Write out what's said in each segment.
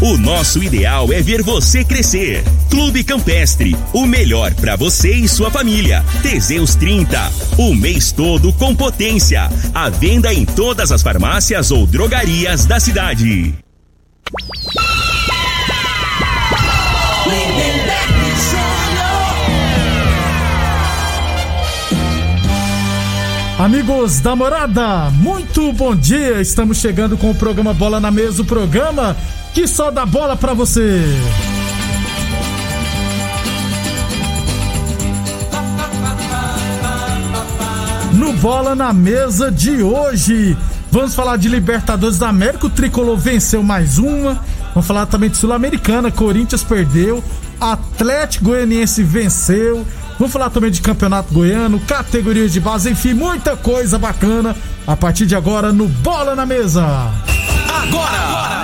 O nosso ideal é ver você crescer. Clube Campestre, o melhor para você e sua família. Teseus 30, o mês todo com potência. A venda em todas as farmácias ou drogarias da cidade. Amigos da morada, muito bom dia. Estamos chegando com o programa Bola na Mesa o programa que só dá bola pra você. No Bola na Mesa de hoje, vamos falar de Libertadores da América. O tricolor venceu mais uma. Vamos falar também de Sul-Americana. Corinthians perdeu. Atlético Goianiense venceu. Vamos falar também de Campeonato Goiano, categorias de base, enfim, muita coisa bacana a partir de agora no Bola na Mesa. Agora! Bola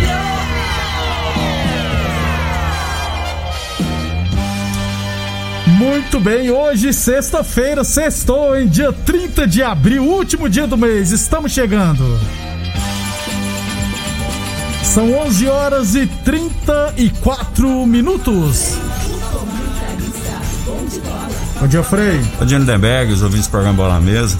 Muito bem, hoje, sexta-feira, sextou, em dia 30 de abril, último dia do mês, estamos chegando. São 11 horas e 34 minutos. Bom dia, Frei. Bom dia, Lindenberg, os ouvintes do programa Bola na Mesa.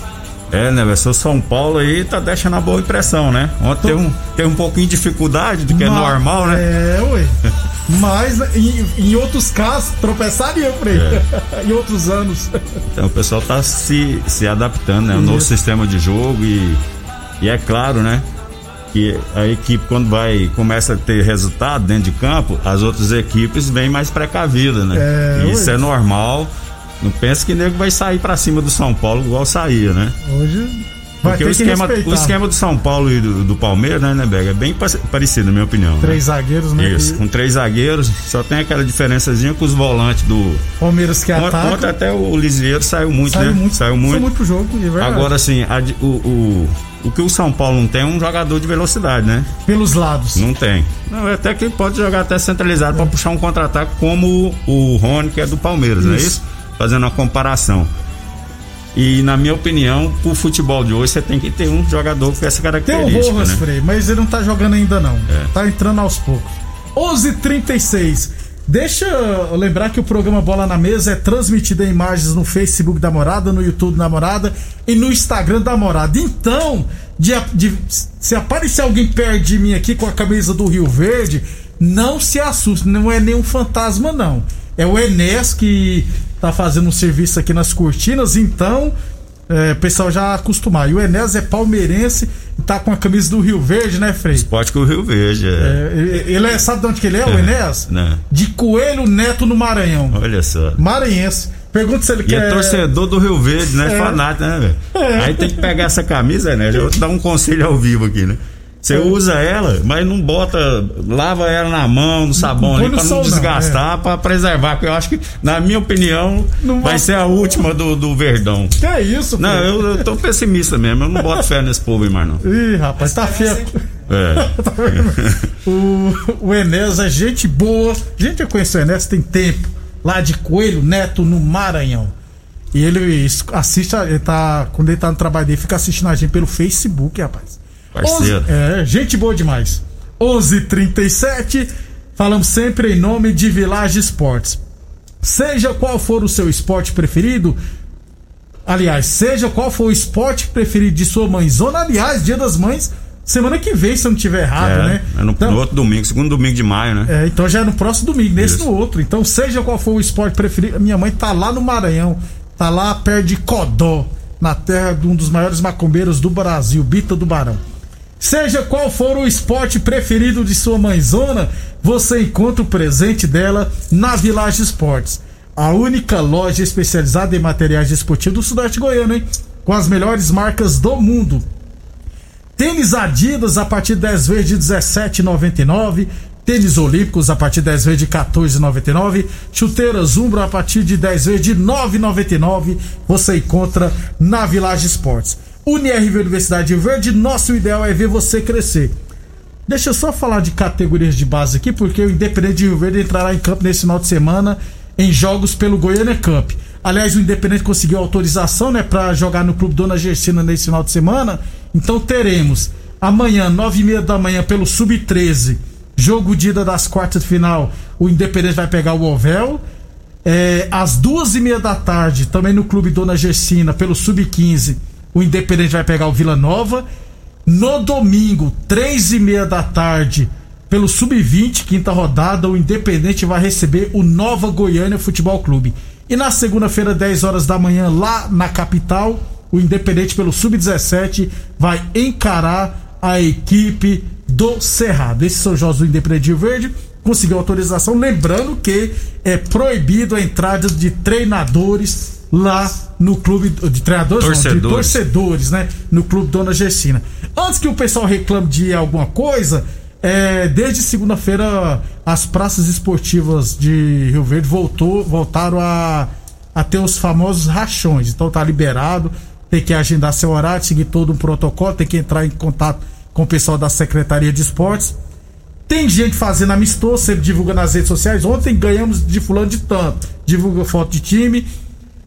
É, né? Seu São Paulo aí tá deixando a boa impressão, né? Ontem tem um, tem um pouquinho de dificuldade, do que é normal, né? É, ué. Mas em, em outros casos, tropeçaria, Frei. É. em outros anos. Então o pessoal tá se, se adaptando, né? O novo sistema de jogo e, e é claro, né? Que a equipe, quando vai, começa a ter resultado dentro de campo, as outras equipes vêm mais precavidas, né? É, isso é normal não pensa que nego vai sair para cima do São Paulo igual saía, né? Hoje Porque o esquema, o esquema do São Paulo e do, do Palmeiras, né, né, Bega? É bem parecido, na minha opinião. Né? Três né? zagueiros, né? Isso, com três zagueiros, só tem aquela diferençazinha com os volantes do. Palmeiras que ataca. Até o Lisieiro saiu muito, saiu né? Muito, saiu muito. Saiu muito pro jogo, é verdade. Agora, assim, a, o, o, o que o São Paulo não tem é um jogador de velocidade, né? Pelos lados. Não tem. Não, é até que pode jogar até centralizado é. para puxar um contra-ataque como o, o Rony, que é do Palmeiras, isso. não é isso? Fazendo uma comparação. E na minha opinião, pro futebol de hoje, você tem que ter um jogador com essa característica. Tem o Rojas, né? Frei, mas ele não tá jogando ainda não. É. Tá entrando aos poucos. 11:36. Deixa eu lembrar que o programa Bola na Mesa é transmitido em imagens no Facebook da Morada, no YouTube da Morada e no Instagram da Morada. Então, de, de, se aparecer alguém perto de mim aqui com a camisa do Rio Verde, não se assuste, não é nenhum fantasma, não. É o Enes que tá fazendo um serviço aqui nas cortinas, então é, o pessoal já acostumar. E o Enéas é palmeirense e tá com a camisa do Rio Verde, né, Frei? Esporte com o Rio Verde, é. é ele é, sabe de onde que ele é, o Enéas? Não. De Coelho Neto no Maranhão. Olha só. Maranhense. Pergunta se ele e quer. é torcedor do Rio Verde, né? É. Fanático, né, velho? É. Aí tem que pegar essa camisa, né? Eu vou te dar um conselho ao vivo aqui, né? Você usa ela, mas não bota, lava ela na mão, no sabão ali, pra não desgastar, é. pra preservar. Porque eu acho que, na minha opinião, não vai ser a última do, do Verdão. Que é isso, Não, eu, eu tô pessimista mesmo, eu não boto fé nesse povo aí mais não. Ih, rapaz, tá feio. É. Tá o, o Enéas é gente boa. Gente, eu conheço o Enéas tem tempo. Lá de Coelho Neto, no Maranhão. E ele assiste, ele tá, quando ele tá no trabalho dele, fica assistindo a gente pelo Facebook, rapaz. Parceiro. 11, é, gente boa demais. 11:37. Falamos sempre em nome de Village Esportes. Seja qual for o seu esporte preferido, aliás, seja qual for o esporte preferido de sua mãezona, aliás, Dia das Mães, semana que vem, se eu não tiver errado, é, né? É no, então, no, outro domingo, segundo domingo de maio, né? É, então já é no próximo domingo, nesse Isso. no outro. Então, seja qual for o esporte preferido, minha mãe tá lá no Maranhão, tá lá perto de Codó, na terra de um dos maiores macumbeiros do Brasil, Bita do Barão. Seja qual for o esporte preferido de sua mãezona, você encontra o presente dela na Village Esportes. A única loja especializada em materiais esportivos do Sudeste Goiano, hein? Com as melhores marcas do mundo. Tênis Adidas a partir de 10 vezes de 17,99. Tênis Olímpicos a partir de 10 vezes de 14,99. Chuteiras Umbro a partir de 10 vezes de 9,99. Você encontra na Village Esportes. UniRV Universidade Verde, nosso ideal é ver você crescer. Deixa eu só falar de categorias de base aqui, porque o Independente de Rio Verde entrará em campo nesse final de semana em jogos pelo Goiânia Cup. Aliás, o Independente conseguiu autorização, né, para jogar no Clube Dona Gersina nesse final de semana. Então teremos amanhã, nove e meia da manhã, pelo Sub-13, jogo de ida das quartas de final. O Independente vai pegar o Ovel. É, às duas e meia da tarde, também no Clube Dona Gersina, pelo Sub-15 o Independente vai pegar o Vila Nova. No domingo, três e meia da tarde, pelo Sub-20, quinta rodada, o Independente vai receber o Nova Goiânia Futebol Clube. E na segunda-feira, 10 horas da manhã, lá na capital, o Independente pelo Sub-17 vai encarar a equipe do Cerrado. Esse São José do Independente Verde conseguiu autorização, lembrando que é proibido a entrada de treinadores lá no clube de treinadores, torcedores. Não, de torcedores, né? No clube Dona Gessina. Antes que o pessoal reclame de alguma coisa, é, desde segunda-feira as praças esportivas de Rio Verde voltou, voltaram a, a ter os famosos rachões. Então tá liberado, tem que agendar seu horário, seguir todo um protocolo, tem que entrar em contato com o pessoal da Secretaria de Esportes. Tem gente fazendo amistoso, sempre divulga nas redes sociais. Ontem ganhamos de fulano de tanto. Divulga foto de time.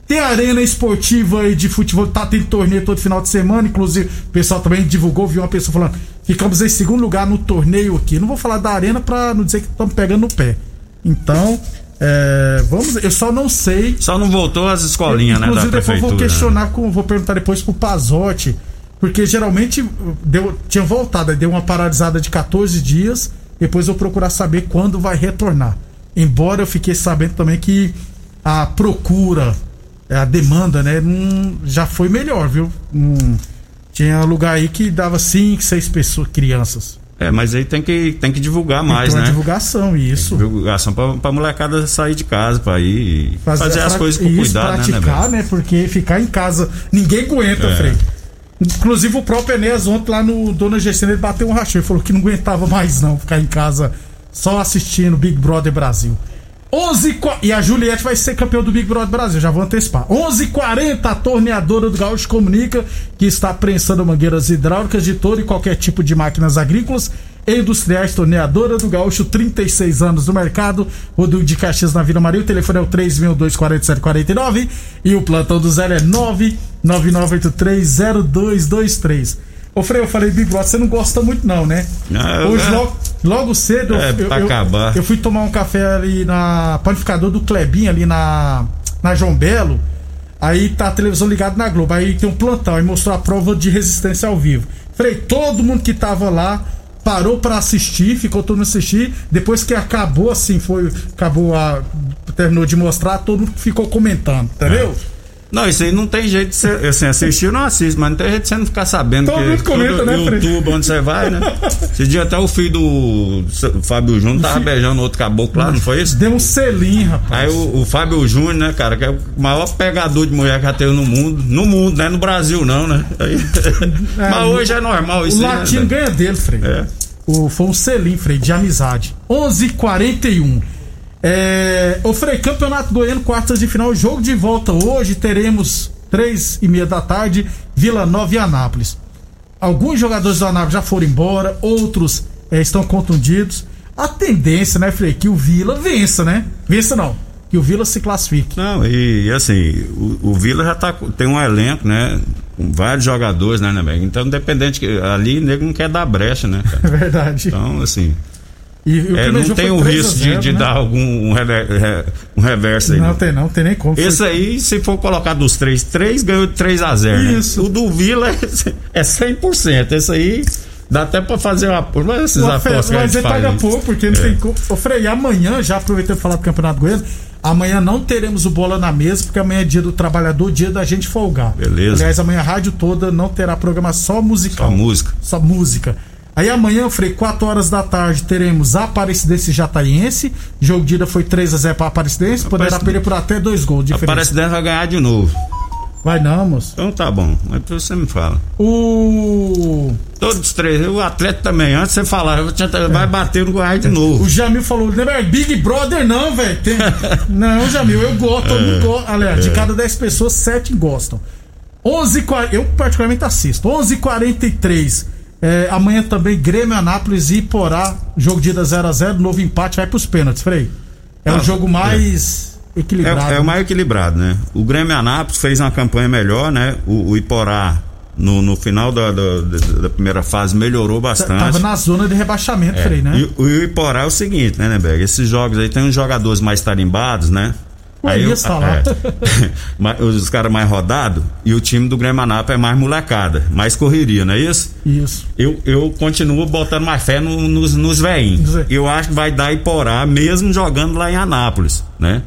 Tem arena esportiva aí de futebol, tá tendo torneio todo final de semana, inclusive o pessoal também divulgou, viu uma pessoa falando, ficamos em segundo lugar no torneio aqui. Não vou falar da arena pra não dizer que estamos pegando no pé. Então, é, vamos, eu só não sei. Só não voltou às escolinhas, né? Inclusive, depois vou questionar, com, vou perguntar depois pro Pazotti, porque geralmente deu, tinha voltado, deu uma paralisada de 14 dias, depois eu procurar saber quando vai retornar. Embora eu fiquei sabendo também que a procura a demanda, né, não, já foi melhor, viu? Tinha lugar aí que dava 5, 6 pessoas, crianças. É, mas aí tem que, tem que divulgar mais, então, né? divulgação, isso. Divulgação pra, pra molecada sair de casa, pra ir fazer, fazer as coisas com isso, cuidado, né, praticar, né, né? Porque ficar em casa, ninguém aguenta, é. Frei. Inclusive o próprio Enéas ontem lá no Dona Gestão, ele bateu um ele falou que não aguentava mais não, ficar em casa só assistindo Big Brother Brasil. 11 e a Juliette vai ser campeã do Big Brother Brasil, já vou antecipar. 11:40 a torneadora do Gaúcho comunica que está prensando mangueiras hidráulicas de todo e qualquer tipo de máquinas agrícolas e industriais. Torneadora do Gaúcho, 36 anos no mercado. Rodrigo de Caxias na Vila Maria. O telefone é o 3624749 e o plantão do zero é 999830223. Ô Frei, eu falei Big Brother, você não gosta muito não, né? Não, Hoje, é... logo, logo cedo, é, eu, eu, eu fui tomar um café ali na panificador do Clebinho, ali na, na João Belo. Aí tá a televisão ligada na Globo. Aí tem um plantão, aí mostrou a prova de resistência ao vivo. Falei, todo mundo que tava lá parou para assistir, ficou todo mundo assistir. Depois que acabou, assim, foi. Acabou a. Terminou de mostrar, todo mundo ficou comentando, entendeu? É. Não, isso aí não tem jeito de ser, assim, assistir eu não assisto, mas não tem jeito de você não ficar sabendo. Todo mundo comenta, né, YouTube, onde você vai, né? Esse dia até o filho do Fábio Júnior tava beijando outro caboclo lá, não foi isso? Deu um selinho, rapaz. Aí o, o Fábio Júnior, né, cara, que é o maior pegador de mulher que já teve no mundo. No mundo, né? No Brasil não, né? Aí, é, mas hoje é normal isso O latino né, ganha dele, Frei. É. O, foi um selinho, Frei, de amizade. 11:41 h 41 é, o Frei, Campeonato Goiano, quartas de final, jogo de volta hoje. Teremos três e meia da tarde, Vila Nova e Anápolis. Alguns jogadores do Anápolis já foram embora, outros é, estão contundidos. A tendência, né, Frei, que o Vila vença, né? Vença não, que o Vila se classifique. Não, e, e assim, o, o, Vila já tá, tem um elenco, né? Com vários jogadores, né, né Então, independente, ali, nego não quer dar brecha, né? É verdade. Então, assim. E, é, não tem o risco 0, de, de né? dar algum um, rever, um reverso aí. Não, não, tem, não tem nem como. Esse aí, se for colocar dos três, três ganhou de 3 a 0 né? Isso. Né? O do Vila é, é 100%. Esse aí. Dá até pra fazer uma. Mas esses apostas que a gente paga pouco, porque não é. tem como. Ô, Frei, amanhã, já aproveitando falar do Campeonato Goiano, Amanhã não teremos o bola na mesa, porque amanhã é dia do trabalhador, dia da gente folgar. Beleza. Aliás, amanhã a rádio toda não terá programa só musical. Só música. Só música. Aí amanhã, Frei, 4 horas da tarde, teremos a Aparecidense Jataiense. Jogo de ida foi 3 a 0 para Aparecidense, poderá perder por até dois gols diferença. Aparecidense vai ganhar de novo. Vai não, moço. Então tá bom. Mas você me fala. O. Todos os três. O atleta também. Antes você falar, eu vai bater no Goiás de novo. O Jamil falou, não é Big Brother não, velho. Tem- não, Jamil, eu gosto, todo mundo gosta. Aliás, de cada 10 pessoas, 7 gostam. 11 h eu particularmente assisto. 11h43. É, amanhã também Grêmio Anápolis e Iporá. Jogo de ida 0x0, novo empate, vai pros pênaltis, Frei. É Ah, o jogo mais equilibrado. É, é o mais equilibrado, né? O Grêmio Anápolis fez uma campanha melhor, né? O, o Iporá, no, no final da, da, da- primeira fase, melhorou bastante. Tava na zona de rebaixamento, É. Frei, né? E, o- o Iporá é o seguinte, né, Neberg? Esses jogos aí tem uns jogadores mais tarimbados, né? Ia eu- falar. é. Mas os caras mais rodados e o time do Grêmio Anápolis é mais molecada, mais correria, não é isso? Isso. Eu, eu continuo botando mais fé no- nos, nos veinhos. Eu acho que vai dar Iporá, mesmo jogando lá em Anápolis, né?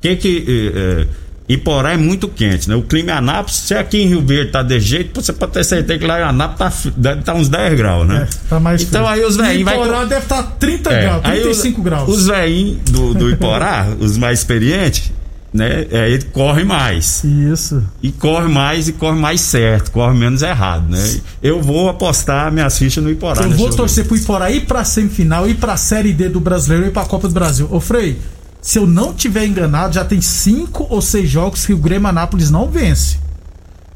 Que que. eh, eh, Iporá é muito quente, né? O clima em Anápolis, se aqui em Rio Verde tá de jeito, você pode ter certeza que lá em Anápolis tá, deve tá uns 10 graus, né? É, tá mais Então frio. aí os velhinhos vai. Iporá deve estar 30 É, graus, aí 35 os, graus. Os velhinhos do, do Iporá, os mais experientes, né? É, ele corre mais. Isso. E corre mais e corre mais certo, corre menos errado, né? Eu vou apostar minhas fichas no Iporá. Eu vou jogo. torcer pro Iporá ir pra semifinal, ir pra Série D do Brasileiro e ir pra Copa do Brasil. Ô Frei, se eu não tiver enganado, já tem cinco ou seis jogos que o Grêmio Anápolis não vence.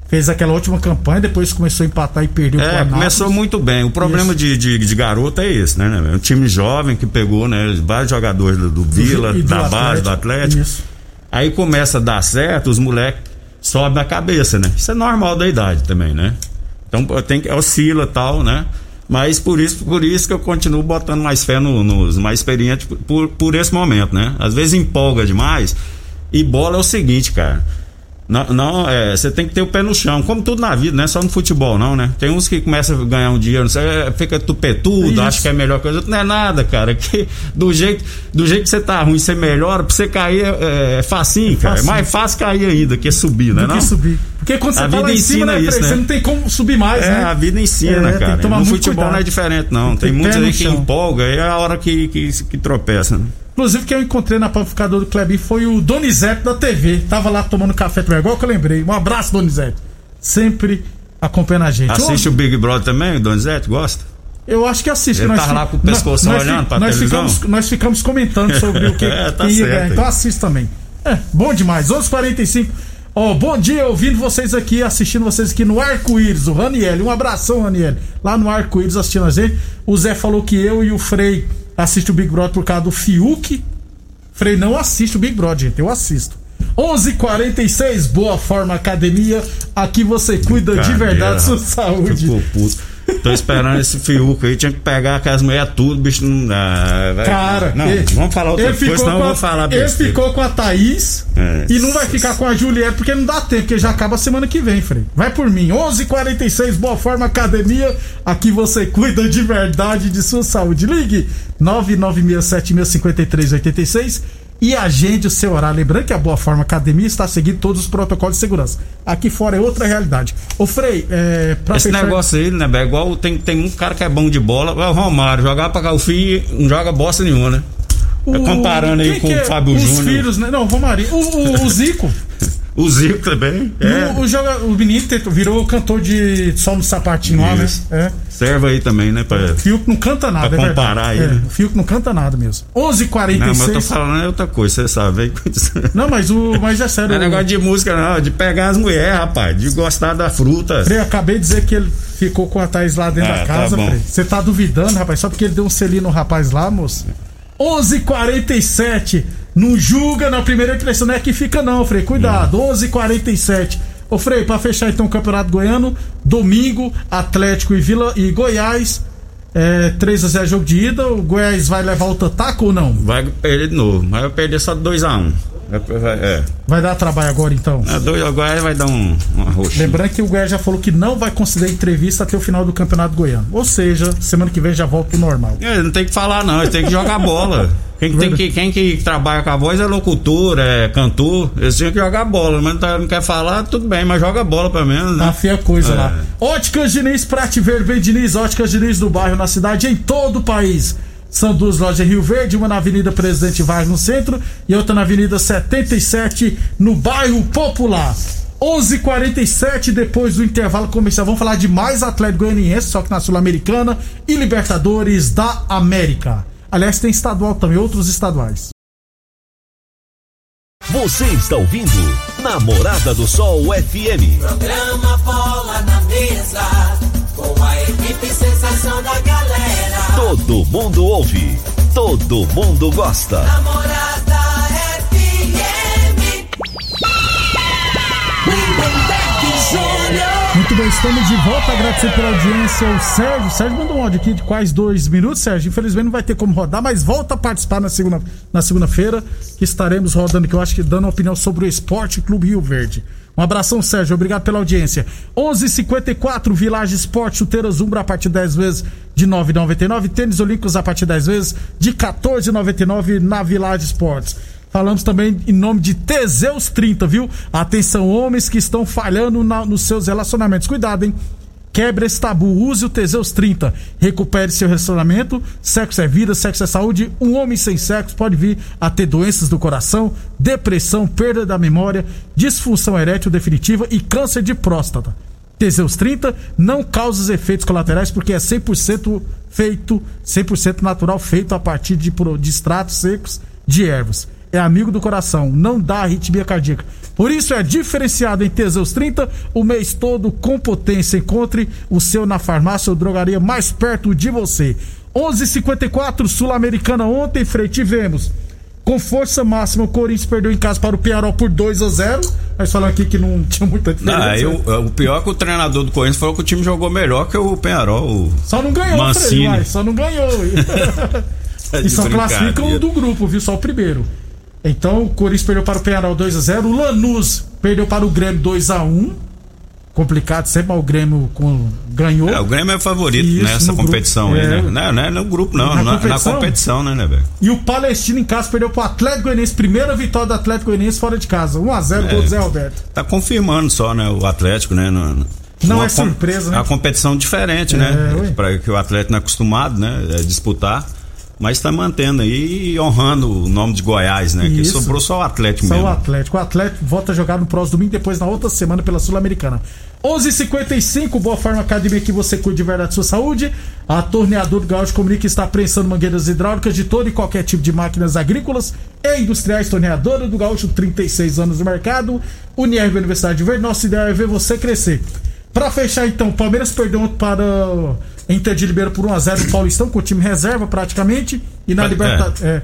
Fez aquela última campanha, depois começou a empatar e perdeu É, começou muito bem. O problema de, de, de garoto é esse, né? né? Um time jovem que pegou, né? Vários jogadores do, do Vila, do da base, do Atlético. Isso. Aí começa a dar certo, os moleques sobem na cabeça, né? Isso é normal da idade também, né? Então tem que oscila tal, né? Mas por isso, por isso que eu continuo botando mais fé no- nos mais experientes por, por esse momento, né? Às vezes empolga demais. E bola é o seguinte, cara. Não, não, é, você tem que ter o pé no chão, como tudo na vida, não é só no futebol, não, né? Tem uns que começam a ganhar um dinheiro, você é, fica tupetudo, Isso. acha que é a melhor coisa. Não é nada, cara. Que do jeito, do jeito que você tá ruim, você melhora, pra você cair é, é facinho, cara. É facinho. mais fácil cair ainda que subir, né? Do Não? que subir. Porque quando você A tá lá em cima, né, isso, né? você não tem como subir mais, É, né? a vida ensina, É, tem que cara. tomar no muito futebol cuidado. não é diferente, não. Tem Tem muitos aí que empolga, aí é a hora que, que, que tropeça, né? Inclusive, quem eu encontrei na panificadora do Klebin foi o Donizete da TV. Tava lá tomando café também, igual que eu lembrei. Um abraço, Donizete. Sempre acompanhando a gente. Assiste o Big Brother também, o Donizete, gosta? Eu acho que assiste. Ele nós tava lá com o pescoço nós- nós olhando fi- pra nós televisão? ficamos, nós ficamos comentando sobre o que É, tá ia certo ganhar. aí. Então assiste também. É, bom demais. 11h45. Ó, bom dia, ouvindo vocês aqui, assistindo vocês aqui no Arco-Íris, o Raniel. Um abração, Raniel. Lá no Arco-Íris assistindo a gente. O Zé falou que eu e o Frei assistem o Big Brother por causa do Fiuk. Frei não assiste o Big Brother, gente. Eu assisto. 11:46 Boa Forma Academia. Aqui você cuida de verdade sua saúde. Tô esperando esse fiuco aí, tinha que pegar com as mulheres tudo, bicho não Cara, não, ele- vamos falar outra ele coisa, senão eu vou falar Ele besteira. ficou com a Thaís É. e não vai ficar com a Juliette porque não dá tempo, porque já acaba semana que vem, Frei. Vai por mim. 11:46 Boa Forma Academia. Aqui você cuida de verdade de sua saúde. Ligue 996765386 e agende o seu horário. Lembrando que a Boa Forma Academia está seguindo todos os protocolos de segurança. Aqui fora é outra realidade. Ô Frei, é, pra Esse fechar- negócio aí, né, é igual tem, tem um cara que é bom de bola, é o Romário, jogar pra cá o filho não joga bosta nenhuma, né? o- comparando aí com que o é? Fábio Os Júnior. filhos, né? Não, Romarinho. O, o, o Zico. O Zico também. É. O, o, joga, o tentou- virou cantor de só no sapatinho lá, né? É. Serve aí também, né? Pra... O Fiuk não canta nada, Pra é comparar É, ele. o Fiuk não canta nada mesmo. Não, mas eu tô 11:46. falando é outra coisa, você sabe. aí. Não, mas o mas é sério. Não é o- negócio de música, não, de pegar as mulheres, rapaz, de gostar da fruta. Frei, acabei de dizer que ele ficou com a Thaís lá dentro Ah, da tá casa. Frei. Você tá duvidando, rapaz? Só porque ele deu um selinho no rapaz lá, moço. 11:47. Não julga na primeira impressão, não é que fica não, Frei. Cuidado. Hum. 11:47. Ô Frei, pra fechar então o Campeonato Goiano, domingo, Atlético e Vila e Goiás. É, 3 a 0 jogo de ida. O Goiás vai levar o tataco ou não? Vai perder de novo, mas vai perder só 2x1. É, Vai dar trabalho agora então. é. dois, agora vai dar um, uma roxa. Lembrando que o Goiás já falou que não vai conceder entrevista até o final do Campeonato Goiano. Ou seja, semana que vem já volta pro normal. É, não tem que falar, não, ele tem que jogar bola. Quem, tem que, quem que trabalha com a voz é locutor, é cantor. Eles tinham que jogar bola, mas não, tá, não quer falar, tudo bem, mas joga bola pelo menos, né? Tá feia coisa é. lá. Óticas Diniz, Prate Verde, Diniz, Óticas Diniz do bairro, na cidade, em todo o país. São duas lojas em Rio Verde, uma na Avenida Presidente Vargas no centro e outra na Avenida 77 no bairro Popular. 11:47 depois do intervalo comercial. Vamos falar de mais Atlético Goianiense, só que na Sul-Americana e Libertadores da América. Aliás, tem estadual também, outros estaduais. Você está ouvindo Namorada do Sol FM. Programa Bola na Mesa, com a equipe sensação da galera. Todo mundo ouve, todo mundo gosta. Namorada FM. Muito bem, estamos de volta. Agradecer pela audiência ao Sérgio. O Sérgio mandou um áudio aqui de quase dois minutos, Sérgio. Infelizmente não vai ter como rodar, mas volta a participar na segunda na segunda-feira, que estaremos rodando, que eu acho que dando opinião sobre o Esporte Clube Rio Verde. Um abração, Sérgio. Obrigado pela audiência. 11:54 Village Esporte Chuteiras Umbra a partir de 10 vezes de 9,99. Tênis Olímpicos a partir de 10 vezes de 14,99 na Village Esportes. Falamos também em nome de Teseus 30, viu? Atenção, homens que estão falhando na, nos seus relacionamentos. Cuidado, hein? Quebre esse tabu, use o Teseus 30. Recupere seu relacionamento. Sexo é vida, sexo é saúde. Um homem sem sexo pode vir a ter doenças do coração, depressão, perda da memória, disfunção erétil definitiva e câncer de próstata. Teseus 30 não causa os efeitos colaterais porque é 100% feito, 100% natural, feito a partir de, de extratos secos de ervas é amigo do coração, não dá arritmia cardíaca. Por isso é diferenciado em Teseus 30 o mês todo com potência. Encontre o seu na farmácia ou drogaria mais perto de você. 11:54 Sul-Americana ontem, Frei, tivemos com força máxima o Corinthians perdeu em casa para o Penharol por 2 a 0. Nós falamos aqui que não tinha muita diferença. Não, eu, o pior é que o treinador do Corinthians falou que o time jogou melhor que o Penharol. Só não ganhou, Mancini. Frei, só não ganhou. e só classificam do grupo, viu? Só o primeiro. Então o Corinthians perdeu para o Penharol 2x0. O Lanús perdeu para o Grêmio 2x1. Complicado, sempre mas o Grêmio com, ganhou. É, o Grêmio é favorito Isso, nessa competição grupo, aí, é, né? Não, não é no grupo, não. Na, na, competição, na competição né, né, velho? E o Palestino em casa perdeu para o Atlético Goianiense. Primeira vitória do Atlético Goianiense fora de casa. 1x0 é, gol do Zé Roberto. Tá confirmando só, né? O Atlético, né? No, não é surpresa, né? A competição diferente, né? é, né? Para que o Atlético não é acostumado, né? É disputar mas está mantendo aí e honrando o nome de Goiás, né? Isso. Que sobrou só o Atlético só mesmo. Só o Atlético. O Atlético volta a jogar no próximo domingo, depois na outra semana pela Sul-Americana. 11:55 Boa Forma Academia que você cuide de verdade sua saúde. A Torneador do Gaúcho comunica que está prensando mangueiras hidráulicas de todo e qualquer tipo de máquinas agrícolas e industriais. Torneadora do Gaúcho, 36 anos no mercado. Unirv Universidade de Verde. Nossa ideia é ver você crescer. Para fechar então, Palmeiras perdeu para Inter de Libeira por 1x0 no Paulistão, com o time reserva praticamente. E na Libertadores. É.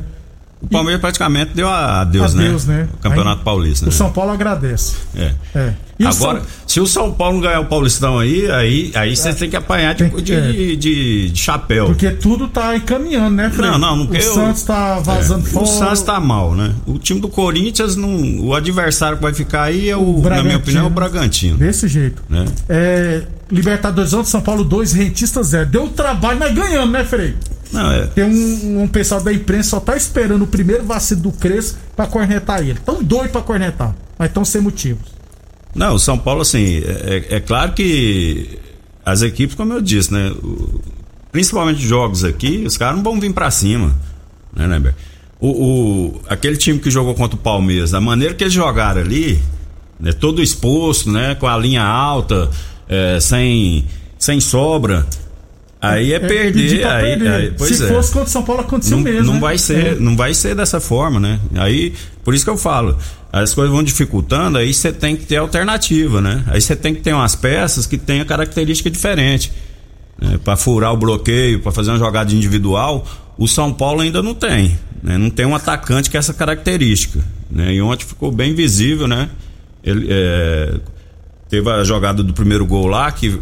O Palmeiras praticamente deu a Deus, Adeus, né? né? O Campeonato aí, Paulista. O né? São Paulo agradece. É. é. Agora, São... se o São Paulo ganhar o Paulistão aí, aí, aí você é. tem que apanhar de, de, é. de, de, chapéu. Porque tudo tá encaminhando, né, Fred? Não, não, não. O eu, Santos tá vazando é, fora. O Santos tá mal, né? O time do Corinthians, não, o adversário que vai ficar aí é o, o na minha opinião, é o Bragantino. Desse jeito. Né? É, Libertadores de São Paulo 2, Rentista 0. Deu trabalho, mas ganhamos, né, Frei? Não, é. Tem um, um, pessoal da imprensa só tá esperando o primeiro vacilo do Crespo pra cornetar ele. Tão doido pra cornetar, mas tão sem motivos. Não, o São Paulo, assim, é, é, é claro que as equipes, como eu disse, né? O, principalmente jogos aqui, os caras não vão vir pra cima, né, né, o, o, aquele time que jogou contra o Palmeiras, da maneira que eles jogaram ali, né, todo exposto, né, com a linha alta, é, sem, sem sobra, Aí é, é perder. Aí, perder. Aí, Se é. fosse contra o São Paulo, aconteceu não, mesmo. Não né? vai ser, é. não vai ser dessa forma, né? Aí, por isso que eu falo, as coisas vão dificultando, aí você tem que ter alternativa, né? Aí você tem que ter umas peças que tenham característica diferente. Né? Para furar o bloqueio, para fazer uma jogada individual, o São Paulo ainda não tem. Né? Não tem um atacante com essa característica. Né? E ontem ficou bem visível, né? Ele, é, teve a jogada do primeiro gol lá, que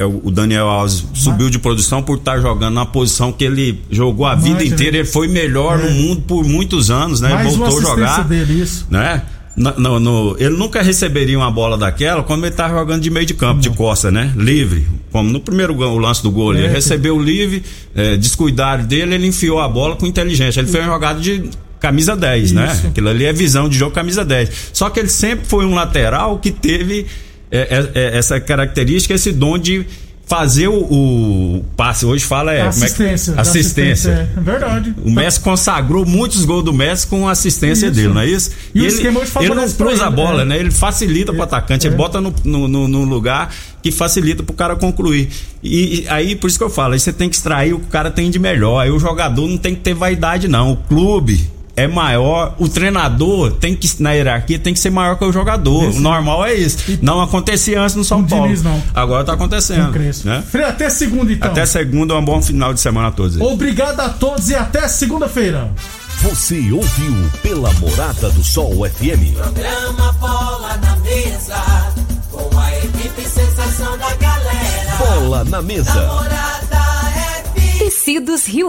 é, o Daniel Alves subiu de produção por estar jogando na posição que ele jogou a vida inteira. Ele foi melhor é. no mundo por muitos anos, né? Mais Voltou a jogar. Dele, isso. Né? No, no, no, ele nunca receberia uma bola daquela quando ele estava jogando de meio de campo, de costa, né? Livre. como no primeiro gol, o lance do gol, ele É. recebeu o livre, é, descuidaram dele, ele enfiou a bola com inteligência. Ele fez uma jogada de camisa 10, né? Isso. Aquilo ali é visão de jogo camisa 10. Só que ele sempre foi um lateral que teve é, é, é, essa característica, esse dom de fazer o, o passe. Hoje fala é. é assistência. da assistência. É verdade. O Messi consagrou muitos gols do Messi com a assistência Isso. dele, não é isso? E o ele, ele não cruza a bola, é. né? Ele facilita pro atacante, ele bota no, no, no- no lugar que facilita pro cara concluir. E, e aí, por isso que eu falo, aí você tem que extrair o que o cara tem de melhor. Aí o jogador não tem que ter vaidade, não. O clube é maior, o treinador tem que, na hierarquia, tem que ser maior que o jogador. O normal é isso. Não acontecia antes no São Paulo. Diniz, não. Agora tá acontecendo. Né? Frei, até segunda então. Até segunda, um bom final de semana a todos. aí. Obrigado a todos e até segunda-feira. Você ouviu pela Morada do Sol FM. Programa Bola na Mesa, com a equipe sensação da galera. Bola na mesa. Morada FM. Tecidos Rio